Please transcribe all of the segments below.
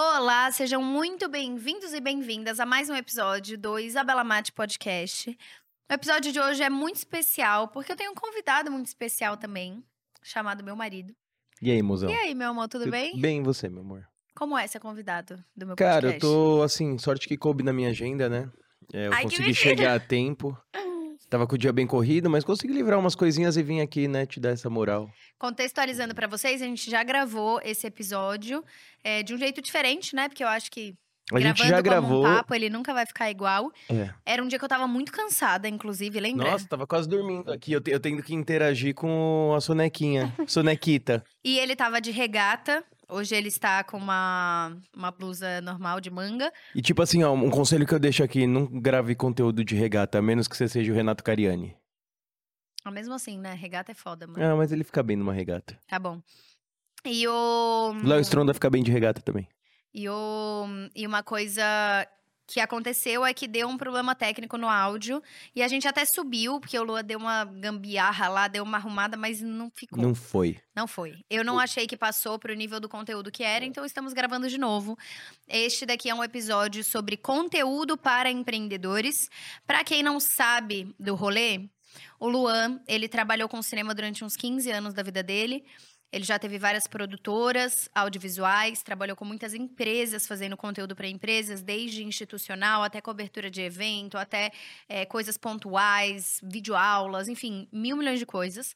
Olá, sejam muito bem-vindos e bem-vindas a mais um episódio do Isabela Mate Podcast. O episódio de hoje é muito especial porque eu tenho um convidado muito especial também, chamado meu marido. E aí, mozão? E aí, meu amor, tudo bem? Bem, e você, meu amor? Como é ser convidado do meu Cara, eu podcast? tô, assim, sorte que coube na minha agenda, né? É, eu Ai, consegui chegar a tempo. Tava com o dia bem corrido, mas consegui livrar umas coisinhas e vim aqui, né, te dar essa moral. Contextualizando pra vocês, a gente já gravou esse episódio é, de um jeito diferente, né? Porque eu acho que A gente gravando já gravou. um papo, ele nunca vai ficar igual. É. Era um dia que eu tava muito cansada, inclusive, lembra? Nossa, tava quase dormindo aqui. Eu, te- eu tendo que interagir com a sonequinha. Sonequita. E ele tava de regata. Hoje ele está com uma, uma blusa normal de manga. E tipo assim, ó, um conselho que eu deixo aqui: não grave conteúdo de regata, a menos que você seja o Renato Cariani. Ah, mesmo assim, né? Regata é foda, mano. Ah, mas ele fica bem numa regata. Tá bom. E o. Léo Stronda fica bem de regata também. E, o, e uma coisa que aconteceu é que deu um problema técnico no áudio. E a gente até subiu, porque o Lua deu uma gambiarra lá, deu uma arrumada, mas não ficou. Não foi. Não foi. Eu não O- achei que passou pro nível do conteúdo que era, então estamos gravando de novo. Este daqui é um episódio sobre conteúdo para empreendedores. Para quem não sabe do rolê, o Luan, ele trabalhou com cinema durante uns 15 anos da vida dele. Ele já teve várias produtoras audiovisuais, trabalhou com muitas empresas fazendo conteúdo para empresas, desde institucional até cobertura de evento, até eh, coisas pontuais, videoaulas, enfim, mil milhões de coisas.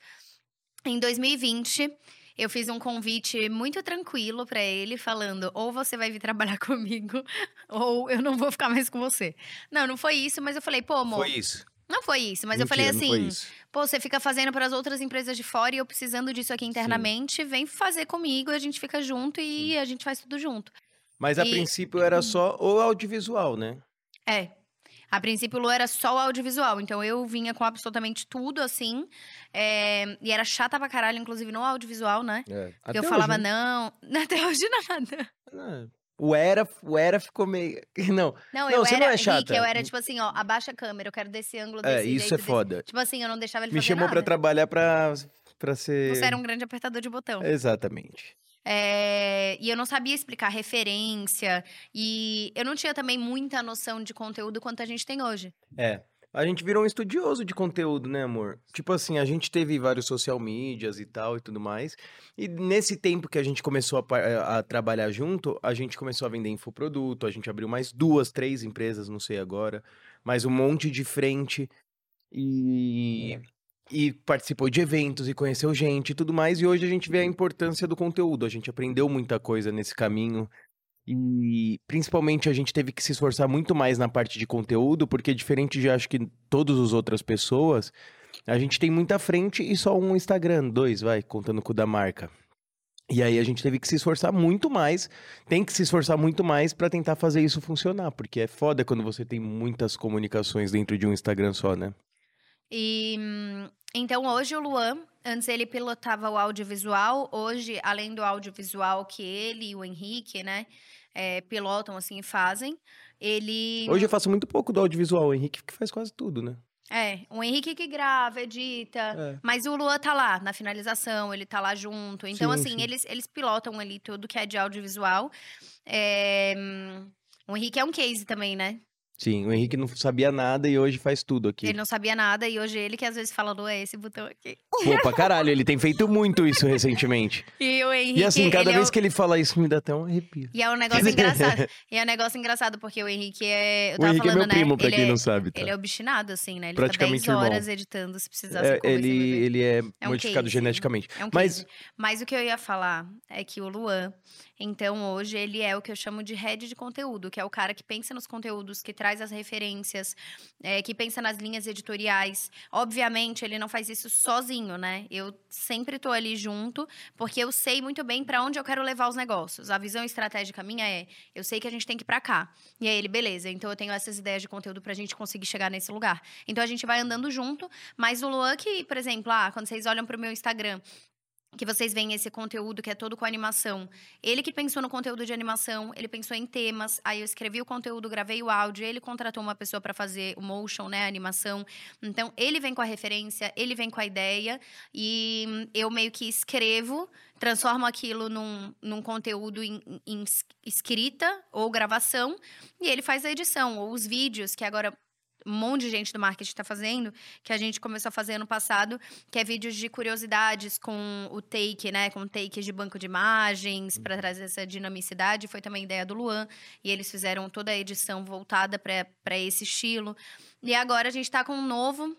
Em 2020, eu fiz um convite muito tranquilo para ele, falando: ou você vai vir trabalhar comigo, ou eu não vou ficar mais com você. Não, não foi isso, mas eu falei: pô, amor, Foi isso. não foi isso. Mas eu Mentira, falei não foi assim. Pô, você fica fazendo para as outras empresas de fora e eu precisando disso aqui internamente, vem fazer comigo, a gente fica junto e a gente faz tudo junto. Mas a E- princípio era só o audiovisual, né? É. A princípio, o era só o audiovisual. Então, eu vinha com absolutamente tudo, assim. é, E era chata pra caralho, inclusive, no audiovisual, né? É. Porque eu falava, não... Até hoje, nada. não. O era, o era ficou meio. Não, Não, Não, eu você era... não é Rick, chata. eu era, tipo assim, ó, abaixa a câmera, eu quero desse ângulo, desse é, isso jeito, é desse- foda. Tipo assim, eu não deixava ele Me chamou nada. pra trabalhar pra, pra ser. Você era um grande apertador de botão. Exatamente. É, e eu não sabia explicar referência. E eu não tinha também muita noção de conteúdo quanto a gente tem hoje. É. A gente virou um estudioso de conteúdo, né, amor? Tipo assim, a gente teve vários social medias e tal e tudo mais. E nesse tempo que a gente começou a, par- a trabalhar junto, a gente começou a vender infoproduto, a gente abriu mais duas, três empresas, não sei agora, mais um monte de frente. E, e participou de eventos e conheceu gente e tudo mais. E hoje a gente vê a importância do conteúdo. A gente aprendeu muita coisa nesse caminho. E principalmente a gente teve que se esforçar muito mais na parte de conteúdo, porque diferente de acho que todas as outras pessoas, a gente tem muita frente e só um Instagram, dois, vai, contando com o da marca. E aí a gente teve que se esforçar muito mais, tem que se esforçar muito mais pra tentar fazer isso funcionar, porque é foda quando você tem muitas comunicações dentro de um Instagram só, né? E então hoje o Luan, antes ele pilotava o audiovisual, hoje, além do audiovisual que ele e o Henrique, né, é, pilotam assim fazem, ele. Hoje eu faço muito pouco do audiovisual, o Henrique que faz quase tudo, né? É, o Henrique que grava, edita. É. Mas o Luan tá lá na finalização, ele tá lá junto. Então, Sim, assim, sim. Eles, eles pilotam ali tudo que é de audiovisual. É, O Henrique é um case também, né? Sim, o Henrique não sabia nada e hoje faz tudo aqui. Ele não sabia nada e hoje ele que às vezes fala, Lu, é esse botão aqui. Pô, pra caralho, ele tem feito muito isso recentemente. E o Henrique. E assim, cada é vez o- que ele fala isso, me dá até um arrepio. E é um negócio engraçado. E é um negócio engraçado, porque o Henrique é. Eu O tava Henrique é falando, meu primo, né? pra ele quem é, não sabe, tá? Ele é obstinado, assim, né? Ele Praticamente fica 10 irmão. horas editando se precisar É, ele, ele é, É um modificado case. geneticamente. É um Mas- case. Mas o que eu ia falar é que o Luan, então hoje ele é o que eu chamo de head de conteúdo, que é o cara que pensa nos conteúdos, que traz as referências, é, que pensa nas linhas editoriais. Obviamente, ele não faz isso sozinho, né? Eu sempre tô ali junto, porque eu sei muito bem para onde eu quero levar os negócios. A visão estratégica minha é, eu sei que a gente tem que ir para cá. E aí ele, beleza, então eu tenho essas ideias de conteúdo pra gente conseguir chegar nesse lugar. Então a gente vai andando junto, mas o Luan que, por exemplo, ah, quando vocês olham pro meu Instagram, que vocês veem esse conteúdo que é todo com animação. Ele que pensou no conteúdo de animação, ele pensou em temas, aí eu escrevi o conteúdo, gravei o áudio, ele contratou uma pessoa para fazer o motion, né, a animação. Então, ele vem com a referência, ele vem com a ideia e eu meio que escrevo, transformo aquilo num, num conteúdo em, em escrita ou gravação e ele faz a edição ou os vídeos, que agora um monte de gente do marketing está fazendo, que a gente começou a fazer ano passado, que é vídeos de curiosidades com o take, né? Com takes de banco de imagens, para trazer essa dinamicidade. Foi também ideia do Luan. E eles fizeram toda a edição voltada para esse estilo. E agora a gente está com um novo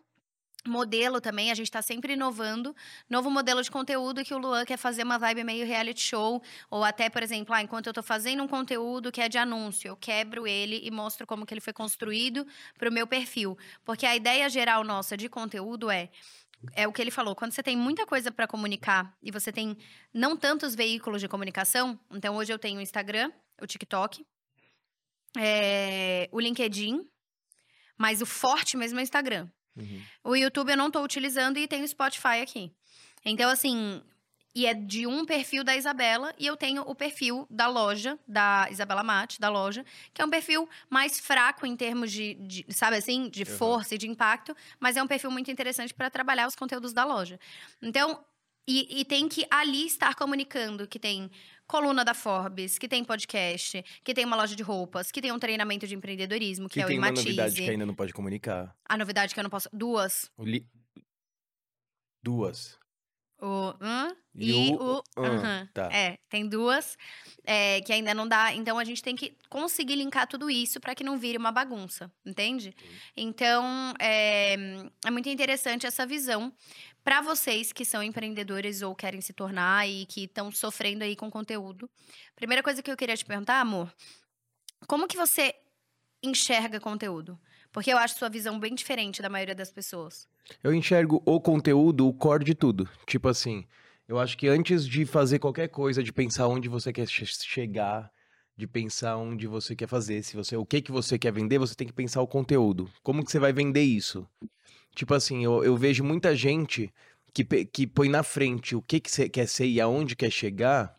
modelo também, a gente está sempre inovando. Novo modelo de conteúdo que o Luan quer fazer uma vibe meio reality show. Ou até, por exemplo, ah, enquanto eu estou fazendo um conteúdo que é de anúncio, eu quebro ele e mostro como que ele foi construído para o meu perfil. Porque a ideia geral nossa de conteúdo é é o que ele falou. Quando você tem muita coisa para comunicar e você tem não tantos veículos de comunicação, então hoje eu tenho o Instagram, o TikTok, é, o LinkedIn, mas o forte mesmo é o Instagram. Uhum. O YouTube eu não estou utilizando e tenho o Spotify aqui. Então, assim, e é de um perfil da Isabela e eu tenho o perfil da loja, da Isabela Mate, da loja, que é um perfil mais fraco em termos de, de sabe assim, de uhum. força e de impacto, mas é um perfil muito interessante para trabalhar os conteúdos da loja. Então, e, e, tem que ali estar comunicando que tem coluna da Forbes, que tem podcast, que tem uma loja de roupas, que tem um treinamento de empreendedorismo, que, que é o tem Imatize. uma novidade que ainda não pode comunicar. A novidade que eu não posso... Duas. Li... Duas. O hum, e, e, o. o uhum. tá. É, tem duas é, que ainda não dá. Então a gente tem que conseguir linkar tudo isso para que não vire uma bagunça, entende? Então é, é muito interessante essa visão para vocês que são empreendedores ou querem se tornar e que estão sofrendo aí com conteúdo. Primeira coisa que eu queria te perguntar, amor, como que você enxerga conteúdo? Porque eu acho sua visão bem diferente da maioria das pessoas. Eu enxergo o conteúdo, o core de tudo. Tipo assim, eu acho que antes de fazer qualquer coisa, de pensar onde você quer chegar, de pensar onde você quer fazer, se você, o que que você quer vender, você tem que pensar o conteúdo. Como que você vai vender isso? Tipo assim, eu, eu vejo muita gente que, que põe na frente o que, que você quer ser e aonde quer chegar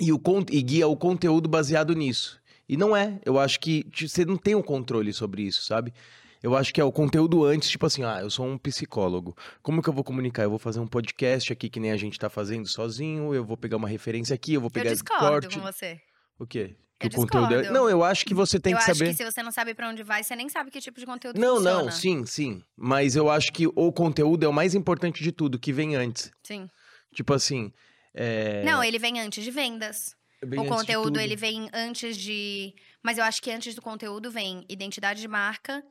e, o, e guia o conteúdo baseado nisso. E não é. Eu acho que você não tem o um controle sobre isso, sabe? Eu acho que é o conteúdo antes, tipo assim, ah, eu sou um psicólogo. Como que eu vou comunicar? Eu vou fazer um podcast aqui que nem a gente tá fazendo sozinho, eu vou pegar uma referência aqui, eu vou pegar eu discordo corte. com você. O quê? Que eu o conteúdo é... Não, eu acho que você tem eu que saber. Eu acho que se você não sabe para onde vai, você nem sabe que tipo de conteúdo Não, funciona. não, sim, sim. Mas eu acho que o conteúdo é o mais importante de tudo, que vem antes. Sim. Tipo assim. É... Não, ele vem antes de vendas. Bem o conteúdo, ele vem antes de. Mas eu acho que antes do conteúdo vem identidade de marca,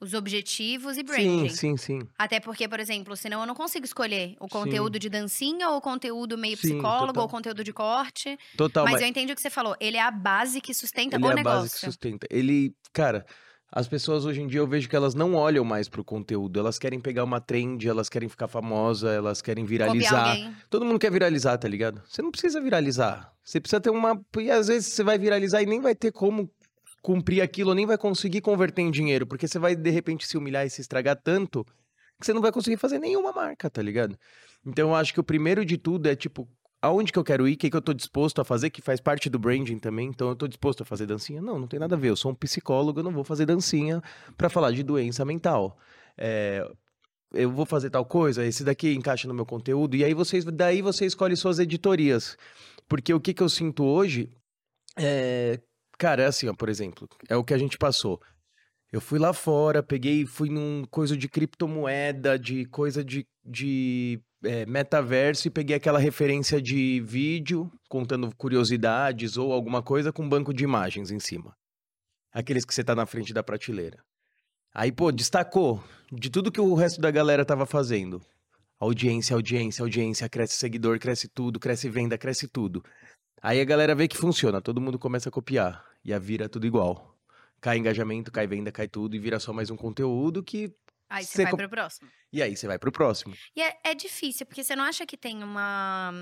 os objetivos e branding. Sim, sim, sim. Até porque, por exemplo, senão eu não consigo escolher o conteúdo sim. de dancinha ou o conteúdo meio psicólogo sim, ou o conteúdo de corte. Total. Mas, mas, eu entendi o que você falou. Ele é a base que sustenta ele o é negócio. a base que sustenta. Ele, cara, as pessoas hoje em dia eu vejo que elas não olham mais pro conteúdo. Elas querem pegar uma trend, elas querem ficar famosa, elas querem viralizar. Todo mundo quer viralizar, tá ligado? Você não precisa viralizar. Você precisa ter uma. E às vezes você vai viralizar e nem vai ter como cumprir aquilo, nem vai conseguir converter em dinheiro, porque você vai de repente se humilhar e se estragar tanto que você não vai conseguir fazer nenhuma marca, tá ligado? Então eu acho que o primeiro de tudo é tipo, aonde que eu quero ir, o que, que eu tô disposto a fazer, que faz parte do branding também. Então eu tô disposto a fazer dancinha? Não, não tem nada a ver. Eu sou um psicólogo, eu não vou fazer dancinha para falar de doença mental. É, eu vou fazer tal coisa, esse daqui encaixa no meu conteúdo, e aí vocês, daí você escolhe suas editorias. Porque o que, que eu sinto hoje é Cara, é assim, ó, por exemplo, é o que a gente passou. Eu fui lá fora, peguei, fui num coisa de criptomoeda, de coisa de, de é, metaverso e peguei aquela referência de vídeo contando curiosidades ou alguma coisa com um banco de imagens em cima. Aqueles que você tá na frente da prateleira. Aí, pô, destacou de tudo que o resto da galera tava fazendo. Audiência, audiência, audiência, cresce seguidor, cresce tudo, cresce venda, cresce tudo. Aí a galera vê que funciona, todo mundo começa a copiar e a vira tudo igual. Cai engajamento, cai venda, cai tudo e vira só mais um conteúdo que. Aí você vai co... pro próximo. E aí você vai pro próximo. E é, é difícil, porque você não acha que tem uma.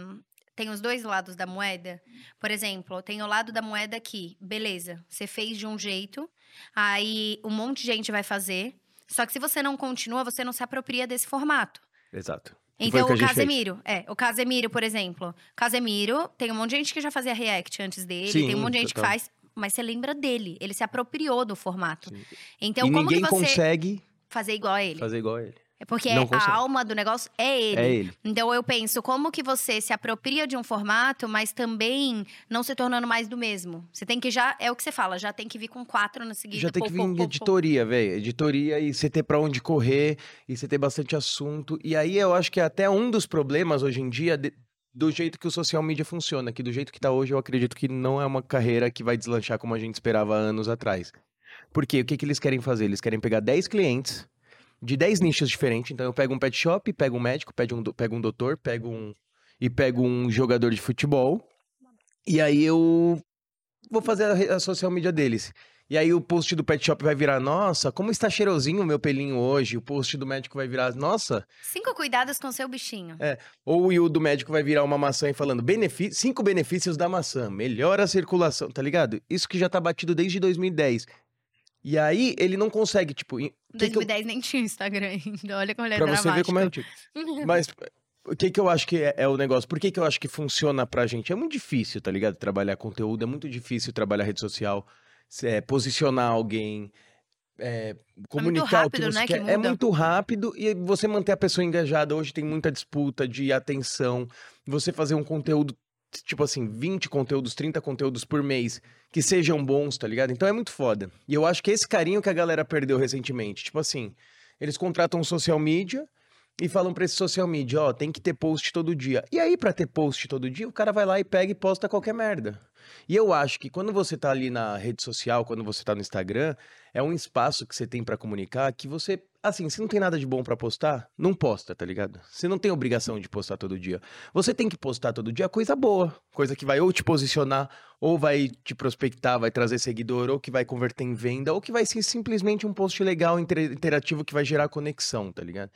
Tem os dois lados da moeda. Por exemplo, tem o lado da moeda que, beleza, você fez de um jeito, aí um monte de gente vai fazer. Só que se você não continua, você não se apropria desse formato. Exato. Então, o gente fez. Casemiro, é, o Casemiro, por exemplo. Casemiro, tem um monte de gente que já fazia react antes dele, Sim, tem um monte de gente total. que faz, mas você lembra dele, ele se apropriou do formato. Sim. Então, e como ninguém você consegue fazer igual a ele? fazer igual a ele. É porque Não a consegue. alma do negócio é ele. É ele. Então eu penso, como que você se apropria de um formato, mas também não se tornando mais do mesmo? Você tem que já, é o que você fala, já tem que vir com quatro na seguida. Já tem pô, que vir pô, pô. editoria, velho. Editoria e você ter pra onde correr, e você ter bastante assunto. E aí eu acho que é até um dos problemas hoje em dia de- do jeito que o social media funciona, que do jeito que tá hoje eu acredito que não é uma carreira que vai deslanchar como a gente esperava anos atrás. Porque o que, que eles querem fazer? Eles querem pegar 10 clientes de 10 nichos diferentes. Então eu pego um pet shop, pego um médico, pego um, do- pego um doutor, pego um. e pego um jogador de futebol. E aí eu vou fazer a, a social media deles. E aí o post do pet shop vai virar, nossa, como está cheirosinho o meu pelinho hoje. O post do médico vai virar, nossa. Cinco cuidados com seu bichinho. Ou o do médico vai virar uma maçã e falando, "Benefi- cinco benefícios da maçã, melhora a circulação, tá ligado? Isso que já tá batido desde 2010. E aí ele não consegue, tipo, em- Em que que eu- 2010 nem tinha Instagram ainda. Olha como ele é pra você ver como é antigo. Mas o que que eu acho que é, é o negócio? Por que que eu acho que funciona pra gente? É muito difícil, tá ligado? Trabalhar conteúdo, é muito difícil trabalhar rede social, se- é, posicionar alguém, é, comunicar o que você né, que quer. É muda. muito rápido e você manter a pessoa engajada. Hoje tem muita disputa de atenção. Você fazer um conteúdo, tipo assim, 20 conteúdos, 30 conteúdos por mês, que sejam bons, tá ligado? Então é muito foda. E eu acho que é esse carinho que a galera perdeu recentemente. Tipo assim, eles contratam social media e falam pra esse social media, ó, tem que ter post todo dia. E aí, pra ter post todo dia, o cara vai lá e pega e posta qualquer merda. E eu acho que quando você tá ali na rede social, quando você tá no Instagram, é um espaço que você tem pra comunicar que você, assim, se não tem nada de bom pra postar, não posta, tá ligado? Você não tem obrigação de postar todo dia. Você tem que postar todo dia coisa boa, coisa que vai ou te posicionar, ou vai te prospectar, vai trazer seguidor, ou que vai converter em venda, ou que vai ser simplesmente um post legal, inter- interativo que vai gerar conexão, tá ligado?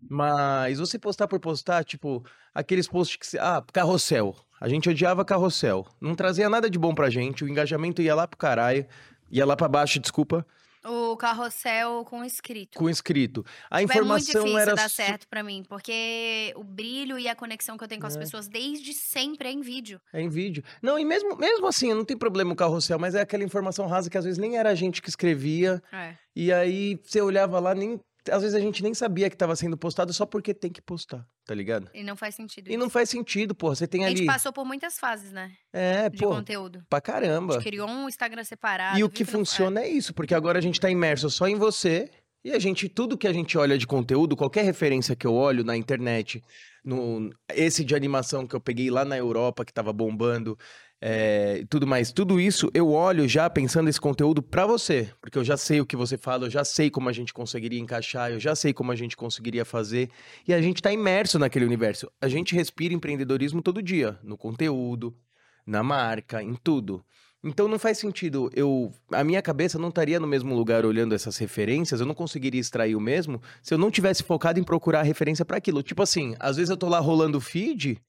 Mas você postar por postar, tipo, aqueles posts que você. Ah, carrossel. A gente odiava carrossel. Não trazia nada de bom pra gente, o engajamento ia lá pro caralho, ia lá pra baixo, desculpa, O carrossel com escrito. com escrito. A É muito informação difícil era. dar certo pra mim, porque o brilho e a conexão que eu tenho com as É. pessoas desde sempre é em vídeo. É em vídeo. Não, e mesmo, mesmo assim, não tem problema o carrossel, mas é aquela informação rasa que às vezes nem era a gente que escrevia. É. E aí você olhava lá, nem. Às vezes a gente nem sabia que tava sendo postado só porque tem que postar, tá ligado? E não faz sentido. E não isso. faz sentido, porra. Você tem A gente ali. passou por muitas fases, né? É, De pô, conteúdo. pra A caramba. gente criou um Instagram separado. E o que não- funciona é isso, porque agora a gente tá imerso só em você. E a gente, tudo que a gente olha de conteúdo, qualquer referência que eu olho na internet, no esse de animação que eu peguei lá na Europa, que tava bombando, é, tudo mais, tudo isso eu olho já pensando esse conteúdo pra você. Porque eu já sei o que você fala, eu já sei como a gente conseguiria encaixar, eu já sei como a gente conseguiria fazer. E a gente tá imerso naquele universo. A gente respira empreendedorismo todo dia, no conteúdo, na marca, em tudo. Então não faz sentido eu. A minha cabeça não estaria no mesmo lugar olhando essas referências, eu não conseguiria extrair o mesmo se eu não tivesse focado em procurar referência para aquilo. Tipo assim, às vezes eu tô lá rolando feed.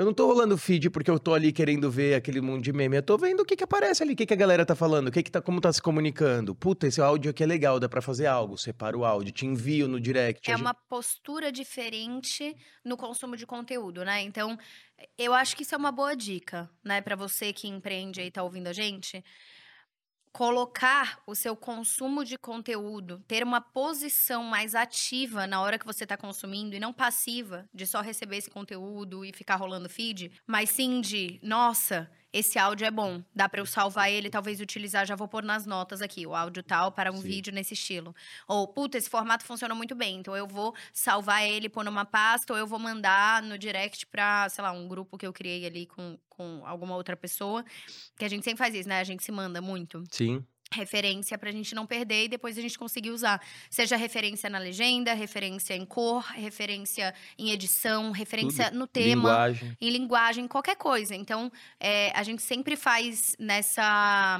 Eu não tô rolando o feed porque eu tô ali querendo ver aquele mundo de meme. Eu tô vendo o que que aparece ali, o que que a galera tá falando, o que que tá, como tá se comunicando. Puta, esse áudio aqui é legal, dá pra fazer algo. Separa o áudio, te envio no direct. É uma postura diferente no consumo de conteúdo, né? Então, eu acho que isso é uma boa dica, né? Pra você que empreende e tá ouvindo a gente. Colocar o seu consumo de conteúdo, ter uma posição mais ativa na hora que você tá consumindo e não passiva de só receber esse conteúdo e ficar rolando feed, mas sim de, nossa, esse áudio é bom, dá pra eu salvar ele, talvez utilizar, já vou pôr nas notas aqui, o áudio tal para um Sim. vídeo nesse estilo. Ou, puta, esse formato funciona muito bem, então eu vou salvar ele, pôr numa pasta, ou eu vou mandar no direct pra, sei lá, um grupo que eu criei ali com, com alguma outra pessoa. Que a gente sempre faz isso, né? A gente se manda muito Sim, referência pra gente não perder e depois a gente conseguir usar. Seja referência na legenda, referência em cor, referência em edição, referência no tema linguagem. em linguagem, qualquer coisa. Então, é, a gente sempre faz nessa,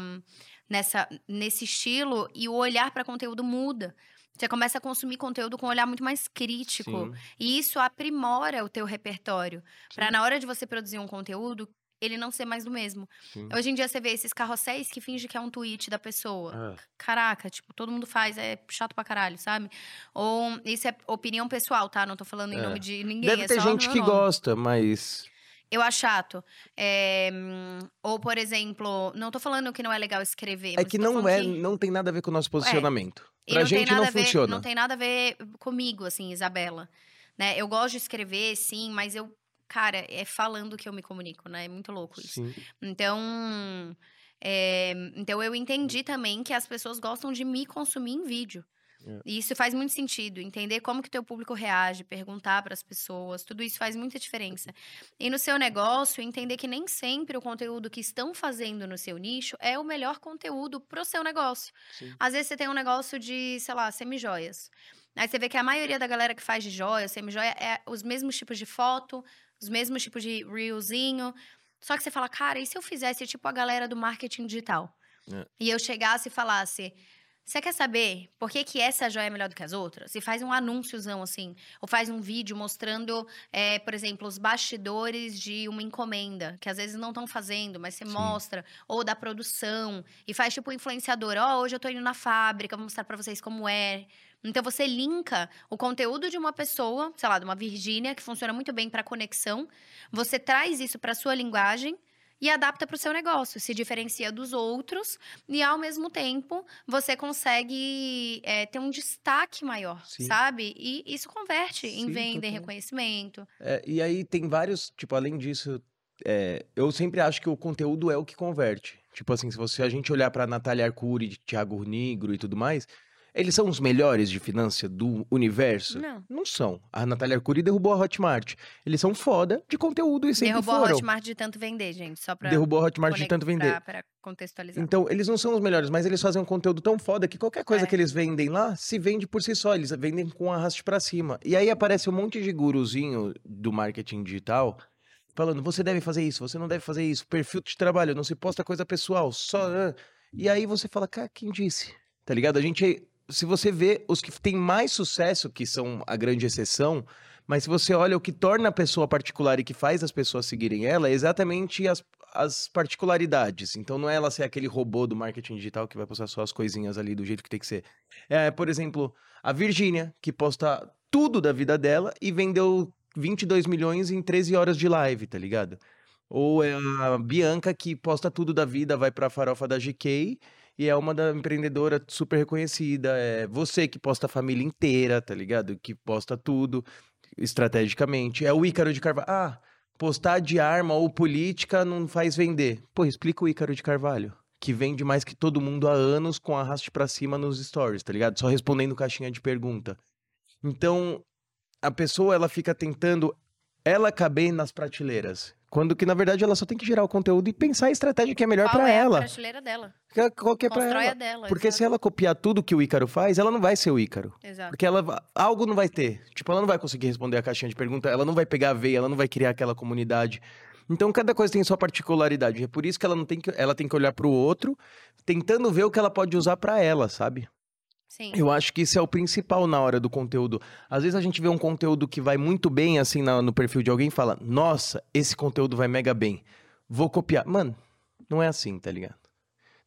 nessa, nesse estilo e o olhar para conteúdo muda. Você começa a consumir conteúdo com um olhar muito mais crítico. Sim. E isso aprimora o teu repertório. Para na hora de você produzir um conteúdo, ele não ser mais do mesmo. Sim. Hoje em dia você vê esses carrosséis que finge que é um tweet da pessoa. É. Caraca, tipo, todo mundo faz, é chato pra caralho, sabe? Ou isso é opinião pessoal, tá? Não tô falando em É. nome de ninguém. Deve é ter só gente que nome. gosta, mas. Eu acho chato. É, ou, por exemplo, não tô falando que não é legal escrever. É que não é, que- não tem nada a ver com o nosso posicionamento. e Pra gente não ver, funciona. Não tem nada a ver comigo, assim, Isabela. Né? Eu gosto de escrever, sim, mas eu, cara, é falando que eu me comunico, né? É muito louco isso. Sim. Então, é, então eu entendi também que as pessoas gostam de me consumir em vídeo. É. E isso faz muito sentido, entender como que o teu público reage, perguntar para as pessoas, tudo isso faz muita diferença. E no seu negócio, entender que nem sempre o conteúdo que estão fazendo no seu nicho é o melhor conteúdo pro seu negócio. Sim. Às vezes você tem um negócio de, sei lá, semijoias. Aí você vê que a maioria da galera que faz de joia, semijoia, é os mesmos tipos de foto, os mesmos tipos de reelzinho. Só que você fala, cara, e se eu fizesse tipo a galera do marketing digital? É. E eu chegasse e falasse, você quer saber por que, que essa joia é melhor do que as outras? E faz um anúnciozão assim, ou faz um vídeo mostrando, é, por exemplo, os bastidores de uma encomenda, que às vezes não estão fazendo, mas você Sim. mostra, ou da produção, e faz tipo influenciador, ó, hoje eu tô indo na fábrica, vou mostrar pra vocês como é. Então você linka o conteúdo de uma pessoa, sei lá, de uma Virgínia, que funciona muito bem para conexão, você traz isso para sua linguagem e adapta para o seu negócio, se diferencia dos outros e ao mesmo tempo você consegue é, ter um destaque maior, Sim. sabe? E isso converte em Sim, venda, em reconhecimento. É, e aí tem vários, tipo, além disso, é, eu sempre acho que o conteúdo é o que converte. Tipo assim, se você a gente olhar pra Natália Arcuri, Thiago Nigro e tudo mais, eles são os melhores de finança do universo? Não. Não são. A Natália Arcuri derrubou a Hotmart. Eles são foda de conteúdo e sempre Derrubou a foram. Hotmart de tanto vender, gente, só para Derrubou a Hotmart de tanto vender. Para contextualizar. Então, eles não são os melhores, mas eles fazem um conteúdo tão foda que qualquer coisa É. que eles vendem lá se vende por si só. Eles vendem com arraste pra cima. E aí aparece um monte de guruzinho do marketing digital falando: você deve fazer isso, você não deve fazer isso, perfil de trabalho, não se posta coisa pessoal, só. ah." E aí você fala: cara, quem disse? Tá ligado? A gente. Se você vê os que têm mais sucesso, que são a grande exceção, mas se você olha o que torna a pessoa particular e que faz as pessoas seguirem ela, é exatamente as, as particularidades. Então não é ela ser aquele robô do marketing digital que vai postar só as coisinhas ali do jeito que tem que ser. É, por exemplo, a Virgínia, que posta tudo da vida dela e vendeu 22 milhões em 13 horas de live, tá ligado? Ou é a Bianca, que posta tudo da vida, vai pra farofa da GK e é uma da empreendedora super reconhecida. É você que posta a família inteira, tá ligado? Que posta tudo estrategicamente. É o Ícaro de Carvalho. Ah, postar de arma ou política não faz vender. Pô, explica o Ícaro de Carvalho. Que vende mais que todo mundo há anos com arraste pra cima nos stories, tá ligado? Só respondendo caixinha de pergunta. Então, a pessoa, ela fica tentando ela caber nas prateleiras. Quando que, na verdade, ela só tem que gerar o conteúdo e pensar a estratégia que é melhor pra é ela. a prateleira dela? Qual que é pra ela. dela. Porque se ela copiar tudo que o Ícaro faz, ela não vai ser o Ícaro. Exato. Porque ela algo não vai ter. Tipo, ela não vai conseguir responder a caixinha de pergunta, ela não vai pegar a veia, ela não vai criar aquela comunidade. Então, cada coisa tem sua particularidade. É por isso que ela não tem que, ela tem que olhar pro outro, tentando ver o que ela pode usar pra ela, sabe? Sim. Eu acho que isso é o principal na hora do conteúdo. Às vezes a gente vê um conteúdo que vai muito bem, assim, na- no perfil de alguém e fala: Nossa, esse conteúdo vai mega bem. Vou copiar. Mano, não é assim, tá ligado?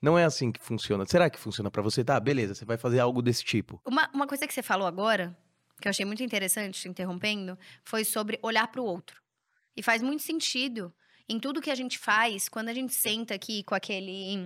Não é assim que funciona. Será que funciona pra você? Tá, beleza, você vai fazer algo desse tipo. Uma, uma coisa que você falou agora, que eu achei muito interessante, te interrompendo, foi sobre olhar para o outro. E faz muito sentido em tudo que a gente faz, quando a gente senta aqui com aquele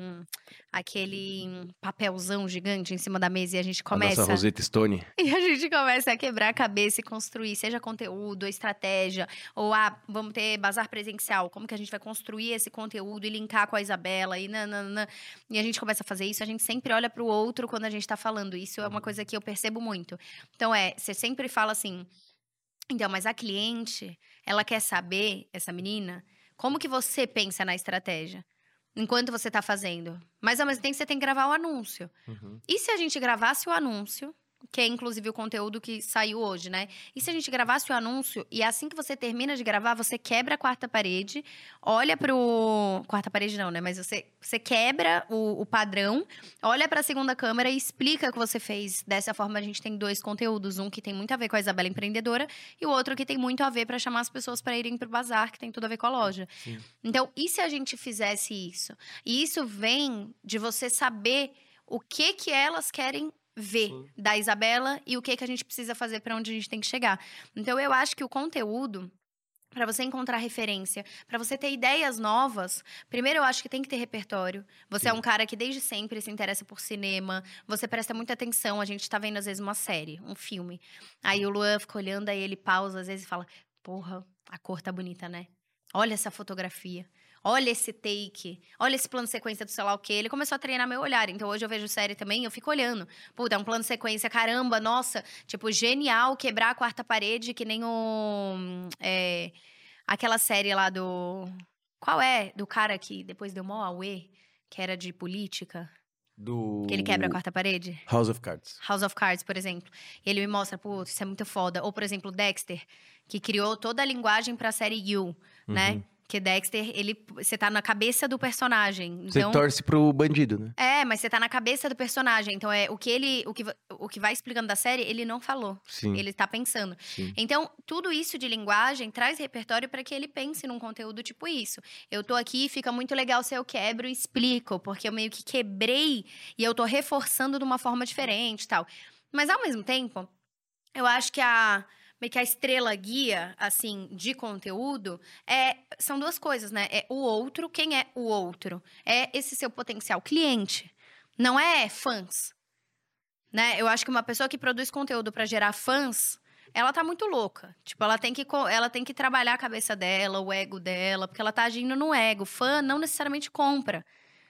aquele papelzão gigante em cima da mesa e a gente A começa nossa Rosetta Stone. e a gente começa a quebrar a cabeça e construir, seja conteúdo, estratégia, ou ah, vamos ter bazar presencial, como que a gente vai construir esse conteúdo e linkar com a Isabela e nananã. E a gente começa a fazer isso, a gente sempre olha para o outro quando a gente tá falando. Isso é uma coisa que eu percebo muito. Então é, você sempre fala assim, então, mas a cliente, ela quer saber, essa menina, como que você pensa na estratégia? Enquanto você tá fazendo. Mas ao mesmo tempo você tem que gravar o anúncio. Uhum. E se a gente gravasse o anúncio, que é inclusive o conteúdo que saiu hoje, né? E se a gente gravasse o anúncio e assim que você termina de gravar, você quebra a quarta parede, olha pro. Quarta parede não, né? Mas você, você quebra o, o padrão, olha para a segunda câmera e explica o que você fez. Dessa forma, a gente tem dois conteúdos: um que tem muito a ver com a Isabela empreendedora e o outro que tem muito a ver para chamar as pessoas para irem pro bazar, que tem tudo a ver com a loja. Sim. Então, e se a gente fizesse isso? E isso vem de você saber o que que elas querem ver Sim. da Isabela e o que que a gente precisa fazer para onde a gente tem que chegar. Então, eu acho que o conteúdo para você encontrar referência, para você ter ideias novas, primeiro eu acho que tem que ter repertório. Você é Sim. um cara que desde sempre se interessa por cinema, você presta muita atenção, a gente tá vendo às vezes uma série, um filme. Aí o Luan fica olhando, aí ele pausa às vezes e fala: "Porra, a cor tá bonita, né? Olha essa fotografia. Olha esse take, olha esse plano de sequência do sei lá o quê. Ele começou a treinar meu olhar. Então hoje eu vejo série também, eu fico olhando. Puta, é um plano de sequência, caramba, nossa, tipo, genial quebrar a quarta parede, que nem o. é, aquela série lá do. Qual é? Do cara que depois deu mó auê, que era de política, Do. que ele quebra a quarta parede? House of Cards. House of Cards, por exemplo. Ele me mostra, pô, isso é muito foda. Ou, por exemplo, Dexter, que criou toda a linguagem pra série You, né? Uhum. Que Dexter, ele, você tá na cabeça do personagem. Você Então, torce pro bandido, né? é, mas você tá na cabeça do personagem. Então, é o que ele, o que, o que vai explicando da série, ele não falou. Sim. Ele tá pensando. sim. Então, tudo isso de linguagem traz repertório para que ele pense num conteúdo tipo isso. Eu tô aqui, fica muito legal se eu quebro e explico, porque eu meio que quebrei e eu tô reforçando de uma forma diferente e tal. Mas ao mesmo tempo, eu acho que a meio que a estrela guia, assim, de conteúdo, é, são duas coisas, né? É o outro, quem é o outro? É esse seu potencial cliente. Não é fãs. Né? Eu acho que uma pessoa que produz conteúdo para gerar fãs, ela tá muito louca. Tipo, ela tem que ela tem que trabalhar a cabeça dela, o ego dela, porque ela tá agindo no ego. Fã não necessariamente compra.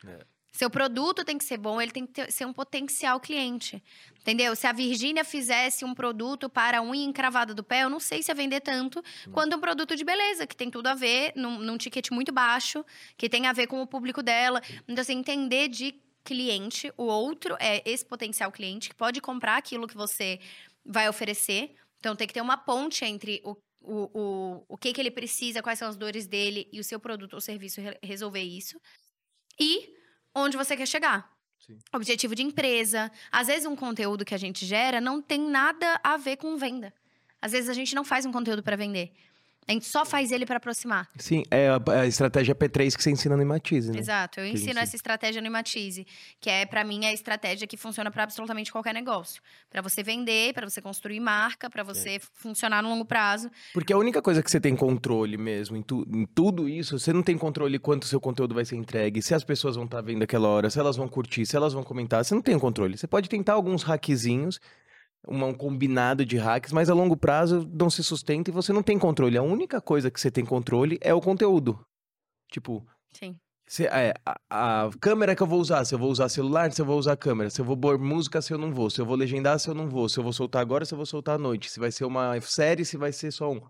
É. Seu produto tem que ser bom, ele tem que ter- ser um potencial cliente. Entendeu? Se a Virgínia fizesse um produto para a unha encravada do pé, eu não sei se ia vender tanto quanto um produto de beleza, que tem tudo a ver, num, num ticket muito baixo, que tem a ver com o público dela. Então, assim, entender de cliente, o outro é esse potencial cliente que pode comprar aquilo que você vai oferecer. Então, tem que ter uma ponte entre o, o, o, o que, que ele precisa, quais são as dores dele e o seu produto ou serviço re- resolver isso. E onde você quer chegar. Sim. Objetivo de empresa. Às vezes, um conteúdo que a gente gera não tem nada a ver com venda. Às vezes, a gente não faz um conteúdo para vender. A gente só faz ele para aproximar. Sim, é a, a estratégia P3 que você ensina no Imatize, né? Exato. Eu Que gente ensino essa estratégia no Imatize, que é, para mim, a estratégia que funciona para absolutamente qualquer negócio. Para você vender, para você construir marca, para você funcionar no longo prazo. Porque a única coisa que você tem controle mesmo em, tu- em tudo isso, você não tem controle quanto o seu conteúdo vai ser entregue, se as pessoas vão estar vendo aquela hora, se elas vão curtir, se elas vão comentar, você não tem controle. Você pode tentar alguns hackzinhos, um combinado de hacks, mas a longo prazo não se sustenta e você não tem controle. A única coisa que você tem controle é o conteúdo. Tipo, Sim. se- é, a, a câmera que eu vou usar, se eu vou usar celular, se eu vou usar câmera, se eu vou pôr música, se eu não vou, se eu vou legendar, se eu não vou, se eu vou soltar agora, se eu vou soltar à noite, se vai ser uma série, se vai ser só um.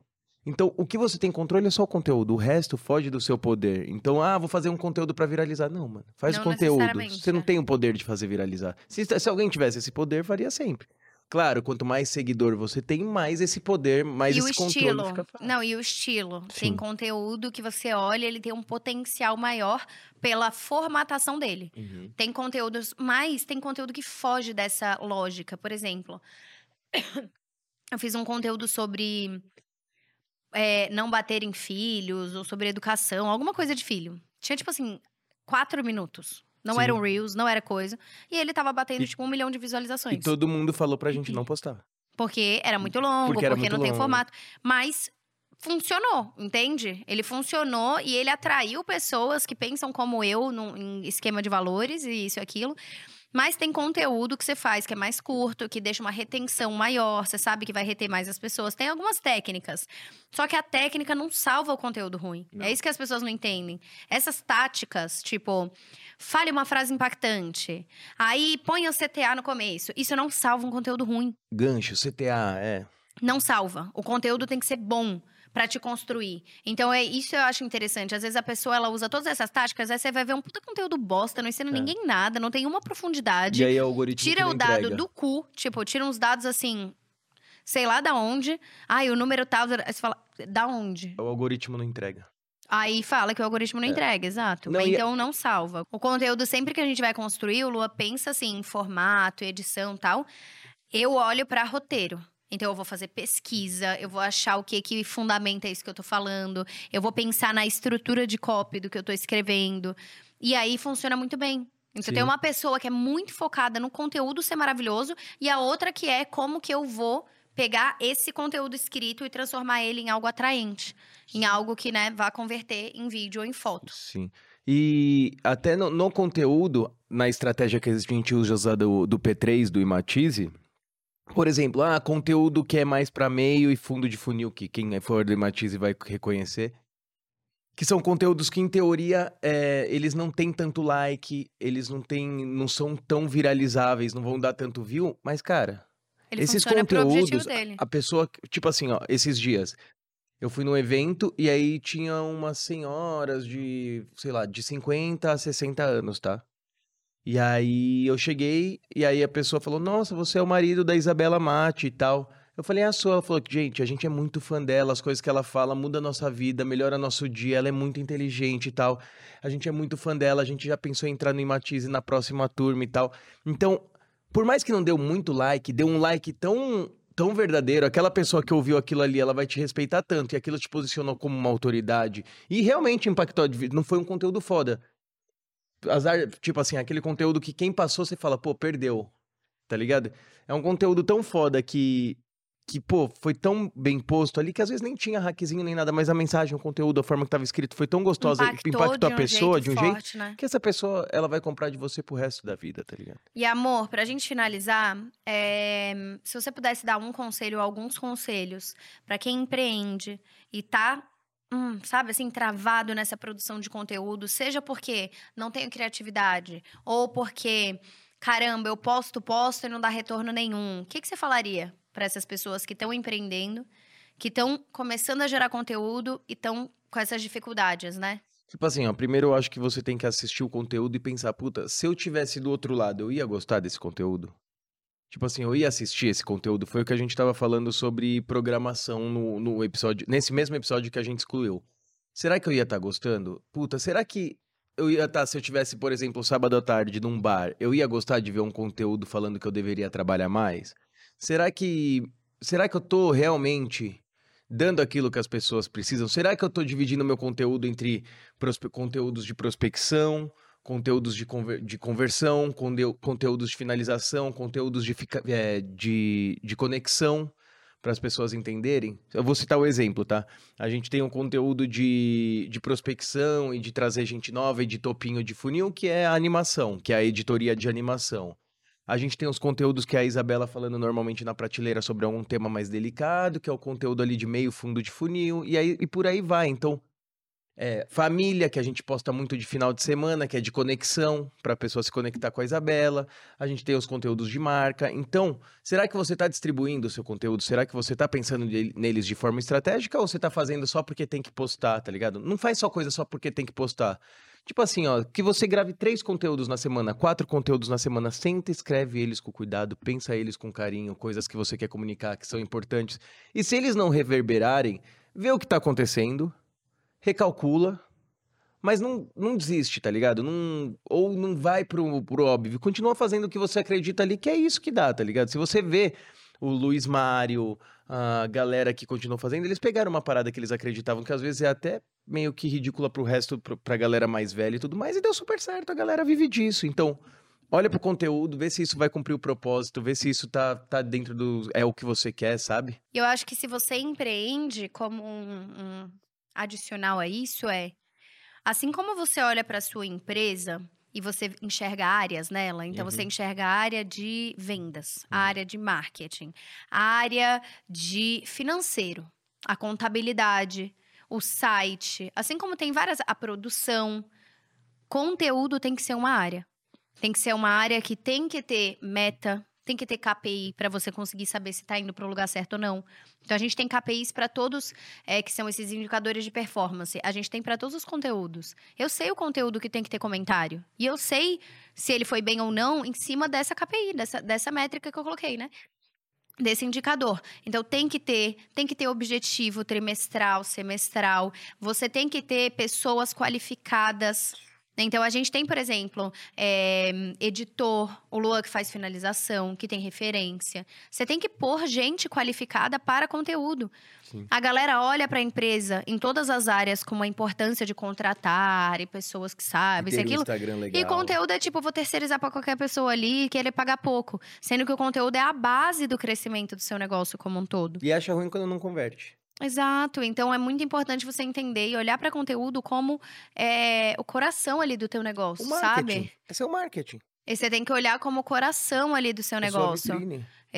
Então, o que você tem controle é só o conteúdo, o resto foge do seu poder. Então, ah, vou fazer um conteúdo pra viralizar. Não, mano, faz Não o conteúdo. Você não é. tem o poder de fazer viralizar. Se, se alguém tivesse esse poder, faria sempre. Claro, quanto mais seguidor você tem, mais esse poder, mais e esse estilo. controle fica fácil. Não, e o estilo. Tem Sim. conteúdo que você olha, ele tem um potencial maior pela formatação dele. Uhum. Tem conteúdos, mas tem conteúdo que foge dessa lógica. Por exemplo, eu fiz um conteúdo sobre é, não bater em filhos, ou sobre educação, alguma coisa de filho. Tinha, tipo assim, quatro minutos. Não Sim. eram reels, não era coisa. E ele tava batendo, E- tipo, um milhão de E visualizações. todo mundo falou pra gente não postar. Porque era muito longo, Porque porque, era não muito tem longo. formato. Mas funcionou, entende? Ele funcionou e ele atraiu pessoas que pensam como eu num, em esquema de valores e isso e aquilo. Mas tem conteúdo que você faz que é mais curto, que deixa uma retenção maior, você sabe que vai reter mais as pessoas. Tem algumas técnicas. Só que a técnica não salva o conteúdo ruim. Não. É isso que as pessoas não entendem. Essas táticas, tipo, fale uma frase impactante, aí ponha o CTA no começo. Isso não salva um conteúdo ruim. Gancho, CTA, é. Não salva. O conteúdo tem que ser bom para te construir. Então é isso eu acho interessante. Às vezes a pessoa ela usa todas essas táticas, aí você vai ver um puta conteúdo bosta, não ensina É. ninguém nada, não tem uma profundidade. E aí o algoritmo tira o dado entrega. do cu, tipo, tira uns dados assim, sei lá da onde. Ai, o número tal, aí você fala, da onde? O algoritmo não entrega. Aí fala que o algoritmo não É. entrega, exato. Não, e- então não salva. O conteúdo, sempre que a gente vai construir, o Lua pensa assim, em formato, edição e tal. Eu olho pra roteiro. Então, eu vou fazer pesquisa, eu vou achar o que que fundamenta isso que eu tô falando, eu vou pensar na estrutura de copy do que eu tô escrevendo. E aí funciona muito bem. Então, Sim. tem uma pessoa que é muito focada no conteúdo ser maravilhoso e a outra que é como que eu vou pegar esse conteúdo escrito e transformar ele em algo atraente, em algo que, né, vá converter em vídeo ou em foto. Sim. E até no, no conteúdo, na estratégia que a gente usa do, do P3, do Imatize, por exemplo, ah, conteúdo que é mais para meio e fundo de funil, que quem for do Imatize vai reconhecer. Que são conteúdos que, em teoria, é, eles não têm tanto like, eles não têm, não são tão viralizáveis, não vão dar tanto view, mas, cara, Ele Esses conteúdos, a pessoa, tipo assim, ó, esses dias, eu fui num evento e aí tinha umas senhoras de, sei lá, de 50 a 60 anos, tá? E aí eu cheguei e aí a pessoa falou: Nossa, você é o marido da Isabela Mate e tal. Eu falei, ah, sou. Ela falou, gente, a gente é muito fã dela, as coisas que ela fala muda a nossa vida, melhora nosso dia, ela é muito inteligente e tal. A gente é muito fã dela, a gente já pensou em entrar no Imatize na próxima turma e tal. Então, por mais que não deu muito like, deu um like tão, tão verdadeiro, aquela pessoa que ouviu aquilo ali, ela vai te respeitar tanto, e aquilo te posicionou como uma autoridade, e realmente impactou a não foi um conteúdo foda. Azar, tipo assim, aquele conteúdo que quem passou, você fala, pô, perdeu, tá ligado? É um conteúdo tão foda que, que pô, foi tão bem posto ali, que às vezes nem tinha hackzinho nem nada, mas a mensagem, o conteúdo, a forma que tava escrito foi tão gostosa, impactou, Impactou a pessoa de um jeito, forte, né? que essa pessoa, ela vai comprar de você pro resto da vida, tá ligado? E amor, pra gente finalizar, é, se você pudesse dar um conselho, alguns conselhos pra quem empreende e tá, hum, sabe, assim, travado nessa produção de conteúdo, seja porque não tenho criatividade ou porque, caramba, eu posto, posto e não dá retorno nenhum. O que, que você falaria pra essas pessoas que estão empreendendo, que estão começando a gerar conteúdo e estão com essas dificuldades, né? Tipo assim, ó, primeiro eu acho que você tem que assistir o conteúdo e pensar, puta, se eu tivesse do outro lado, eu ia gostar desse conteúdo? Tipo assim, eu ia assistir esse conteúdo. Foi o que a gente tava falando sobre programação no, no episódio, nesse mesmo episódio que a gente excluiu. Será que eu ia estar gostando? Puta, será que eu ia estar, se eu tivesse, por exemplo, sábado à tarde num bar, eu ia gostar de ver um conteúdo falando que eu deveria trabalhar mais? Será que. Será que eu tô realmente dando aquilo que as pessoas precisam? Será que eu tô dividindo meu conteúdo entre conteúdos de prospecção, conteúdos de, conver- de conversão, conteúdos de finalização, conteúdos de, é, de, de conexão para as pessoas entenderem? Eu vou citar o exemplo, tá? A gente tem um conteúdo de, de prospecção e de trazer gente nova e de topinho de funil, que é a animação, que é a editoria de animação. A gente tem os conteúdos que a Isabela falando normalmente na prateleira sobre algum tema mais delicado, que é o conteúdo ali de meio fundo de funil, e, aí, e por aí vai. Então, é, família, que a gente posta muito de final de semana, que é de conexão, para a pessoa se conectar com a Isabela. A gente tem os conteúdos de marca. Então, será que você está distribuindo o seu conteúdo? Será que você está pensando nele- neles de forma estratégica ou você está fazendo só porque tem que postar, tá ligado? Não faz só coisa só porque tem que postar. Tipo assim, ó, que você grave três conteúdos na semana, quatro conteúdos na semana, senta, escreve eles com cuidado, pensa eles com carinho, coisas que você quer comunicar que são importantes. E se eles não reverberarem, vê o que tá acontecendo, recalcula, mas não, não desiste, tá ligado? Não, ou não vai pro, pro óbvio. Continua fazendo o que você acredita ali, que é isso que dá, tá ligado? Se você vê o Luiz Mário, a galera que continuou fazendo, eles pegaram uma parada que eles acreditavam, que às vezes é até meio que ridícula pro resto, pro, pra galera mais velha e tudo mais, e deu super certo, a galera vive disso. Então, olha pro conteúdo, vê se isso vai cumprir o propósito, vê se isso tá, tá dentro do. é o que você quer, sabe? Eu acho que se você empreende, como um, um adicional a isso, é assim como você olha para sua empresa e você enxerga áreas nela, então você Uhum. enxerga a área de vendas, a área de marketing, a área de financeiro, a contabilidade, o site, assim como tem várias a produção, conteúdo tem que ser uma área. Tem que ser uma área que tem que ter meta, tem que ter KPI para você conseguir saber se está indo para o lugar certo ou não. Então a gente tem KPIs para todos, é, que são esses indicadores de performance. A gente tem para todos os conteúdos. Eu sei o conteúdo que tem que ter comentário e eu sei se ele foi bem ou não em cima dessa KPI, dessa, dessa métrica que eu coloquei, né? desse indicador. Então tem que ter, tem que ter objetivo trimestral, semestral. Você tem que ter pessoas qualificadas então, a gente tem, por exemplo, é, editor, o Luan que faz finalização, que tem referência. Você tem que pôr gente qualificada para conteúdo. Sim. A galera olha para a empresa em todas as áreas com a importância de contratar e pessoas que sabem, isso aquilo. e conteúdo é tipo, vou terceirizar para qualquer pessoa ali e querer pagar pouco. Sendo que o conteúdo é a base do crescimento do seu negócio como um todo. E acha ruim quando não converte. Exato. Então é muito importante você entender e olhar para conteúdo como é, o coração ali do teu negócio, o sabe? Esse é o marketing. E você tem que olhar como o coração ali do seu é negócio.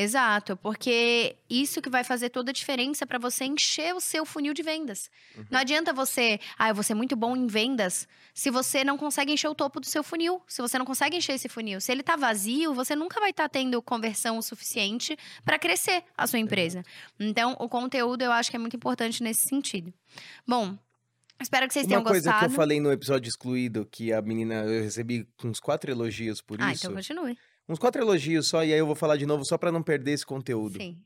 Exato, porque isso que vai fazer toda a diferença para você encher o seu funil de vendas. Uhum. Não adianta você, ah, eu vou ser muito bom em vendas, se você não consegue encher o topo do seu funil, se você não consegue encher esse funil. Se ele tá vazio, você nunca vai estar tá tendo conversão o suficiente para crescer a sua empresa. Então, o conteúdo eu acho que é muito importante nesse sentido. Bom, Espero que vocês tenham gostado. Uma coisa que eu falei no episódio excluído, que a menina, eu recebi uns quatro elogios por ah, isso. Ah, então continue. Uns quatro elogios só, e aí eu vou falar de novo só para não perder esse conteúdo. Sim.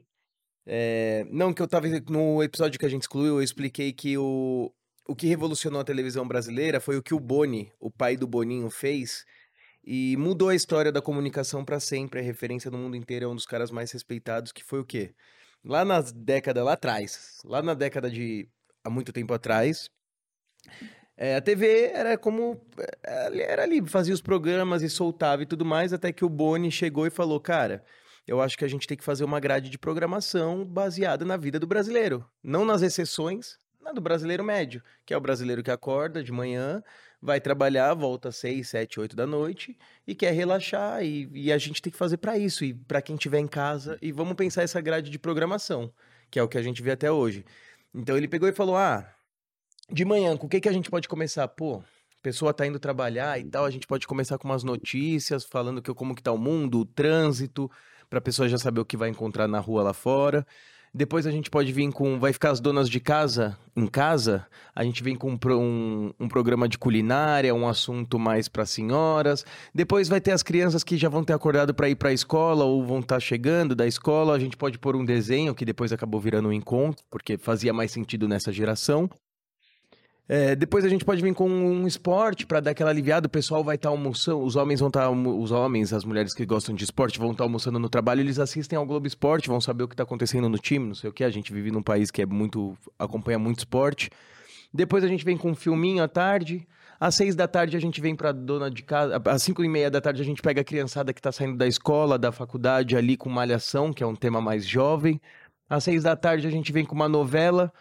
É, não, que eu tava. No episódio que a gente excluiu, eu expliquei que o, o que revolucionou a televisão brasileira foi o que o Boni, o pai do Boninho, fez. E mudou a história da comunicação para sempre. A referência no mundo inteiro é um dos caras mais respeitados, que foi o quê? Lá nas décadas, lá atrás, lá na década de. há muito tempo atrás, é, a TV era como. É, era ali, fazia os programas e soltava e tudo mais, até que o Boni chegou e falou: Cara, eu acho que a gente tem que fazer uma grade de programação baseada na vida do brasileiro. Não nas exceções, na do brasileiro médio, que é o brasileiro que acorda de manhã, vai trabalhar, volta às seis, sete, oito da noite e quer relaxar. E, e a gente tem que fazer para isso, e para quem estiver em casa. E vamos pensar essa grade de programação, que é o que a gente vê até hoje. Então ele pegou e falou: Ah de manhã, com o que, que a gente pode começar? Pô, a pessoa tá indo trabalhar e tal, a gente pode começar com umas notícias, falando que como que tá o mundo, o trânsito, pra pessoa já saber o que vai encontrar na rua lá fora. Depois a gente pode vir com. Vai ficar as donas de casa em casa. A gente vem com um, um programa de culinária, um assunto mais para senhoras. Depois vai ter as crianças que já vão ter acordado para ir para a escola ou vão estar tá chegando da escola. A gente pode pôr um desenho que depois acabou virando um encontro, porque fazia mais sentido nessa geração. É, depois a gente pode vir com um esporte para dar aquela aliviada. O pessoal vai estar tá almoçando, os homens vão estar, tá, os homens, as mulheres que gostam de esporte vão estar tá almoçando no trabalho. Eles assistem ao Globo Esporte, vão saber o que está acontecendo no time, não sei o que. A gente vive num país que é muito acompanha muito esporte. Depois a gente vem com um filminho à tarde. Às seis da tarde a gente vem para dona de casa. Às cinco e meia da tarde a gente pega a criançada que está saindo da escola, da faculdade ali com malhação, que é um tema mais jovem. Às seis da tarde a gente vem com uma novela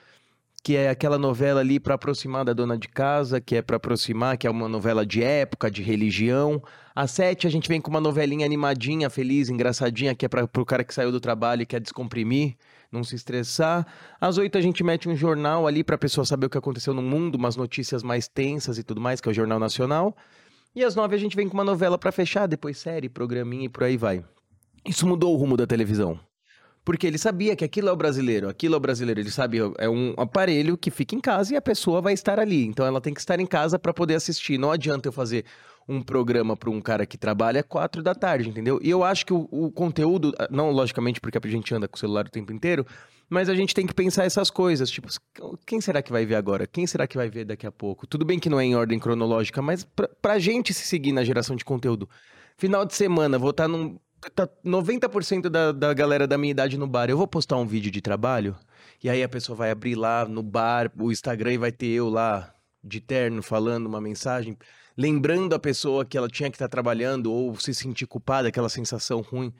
que é aquela novela ali para aproximar da dona de casa, que é para aproximar, que é uma novela de época, de religião. Às sete a gente vem com uma novelinha animadinha, feliz, engraçadinha, que é para o cara que saiu do trabalho e quer descomprimir, não se estressar. Às oito a gente mete um jornal ali para a pessoa saber o que aconteceu no mundo, umas notícias mais tensas e tudo mais, que é o Jornal Nacional. E às nove a gente vem com uma novela para fechar, depois série, programinha e por aí vai. Isso mudou o rumo da televisão. Porque ele sabia que aquilo é o brasileiro, aquilo é o brasileiro. Ele sabe, é um aparelho que fica em casa e a pessoa vai estar ali. Então ela tem que estar em casa para poder assistir. Não adianta eu fazer um programa para um cara que trabalha quatro da tarde, entendeu? E eu acho que o, o, conteúdo, não logicamente porque a gente anda com o celular o tempo inteiro, mas a gente tem que pensar essas coisas, tipo, quem será que vai ver agora? Quem será que vai ver daqui a pouco? Tudo bem que não é em ordem cronológica, mas pra, pra gente se seguir na geração de conteúdo, final de semana, vou estar num tá 90% da, da galera da minha idade no bar. Eu vou postar um vídeo de trabalho e aí a pessoa vai abrir lá no bar, o Instagram e vai ter eu lá de terno falando uma mensagem, lembrando a pessoa que ela tinha que estar tá trabalhando ou se sentir culpada, aquela sensação ruim.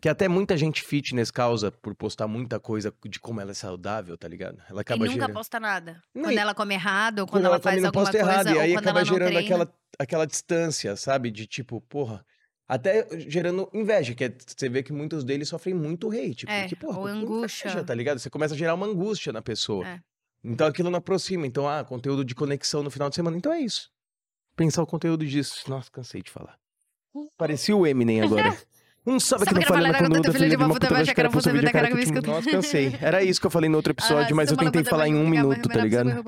Que até muita gente fitness causa por postar muita coisa de como ela é saudável, tá ligado? Ela acaba e nunca gerando... posta nada. Quando ela come errado, ou quando, quando ela, ela faz alguma coisa, errado, e aí acaba gerando aquela, aquela distância, sabe? De tipo, porra, até gerando inveja, que é, você vê que muitos deles sofrem muito hate. É, porque, porra, ou angústia. Inveja, tá ligado? Você começa a gerar uma angústia na pessoa. É. Então aquilo não aproxima. Então, ah, conteúdo de conexão no final de semana. Então é isso. Pensar o conteúdo disso. Nossa, cansei de falar. Parecia o Eminem agora. Um sabe que Sabe não que não falha falha na conduta, filho de uma puta, vai cara, puta, vida, cara, que. Nossa, cansei. Era isso que eu falei no outro episódio, mas eu tentei falar em um minuto, tá ligado?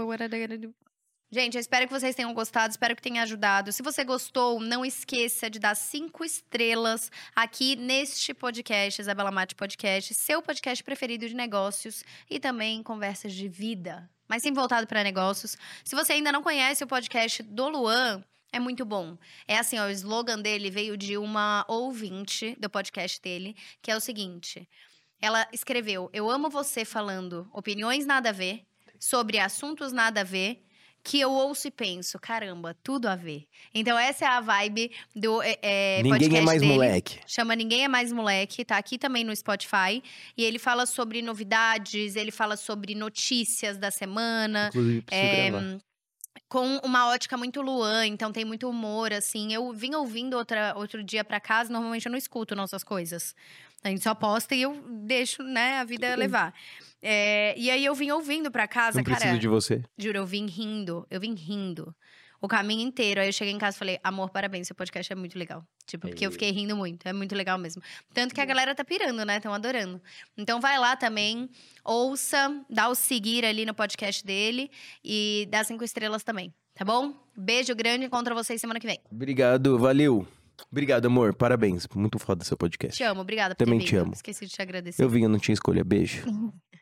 Gente, eu espero que vocês tenham gostado, espero que tenha ajudado. Se você gostou, não esqueça de dar cinco estrelas aqui neste podcast, Isabela Mate Podcast, seu podcast preferido de negócios e também conversas de vida, mas sem voltado para negócios. Se você ainda não conhece o podcast do Luan, é muito bom. É assim, ó, o slogan dele veio de uma ouvinte do podcast dele, que é o seguinte: ela escreveu: Eu amo você falando opiniões nada a ver, sobre assuntos nada a ver, que eu ouço e penso, caramba, tudo a ver. Então, essa é a vibe do é, é, Ninguém é podcast mais dele. moleque. Chama Ninguém é Mais Moleque, tá aqui também no Spotify. E ele fala sobre novidades, ele fala sobre notícias da semana. Inclusive, É, gravar. com uma ótica muito Luan, então tem muito humor, assim. Eu vim ouvindo outra, outro dia pra casa, normalmente eu não escuto nossas coisas. A gente só posta e eu deixo, né, a vida levar. É, e aí eu vim ouvindo pra casa, Não cara. preciso de você. Juro, eu vim rindo, eu vim rindo. O caminho inteiro. Aí eu cheguei em casa e falei, amor, parabéns, seu podcast é muito legal. Tipo, porque eu Ei. fiquei rindo muito, é muito legal mesmo. Tanto que a galera tá pirando, né? Estão adorando. Então vai lá também, ouça, dá o seguir ali no podcast dele e dá cinco estrelas também, tá bom? Beijo grande, encontro vocês semana que vem. Obrigado, valeu. Obrigado, amor. Parabéns. Muito foda seu podcast. Te amo, obrigada por Também te amo. Esqueci de te agradecer. Eu vim, eu não tinha escolha. Beijo.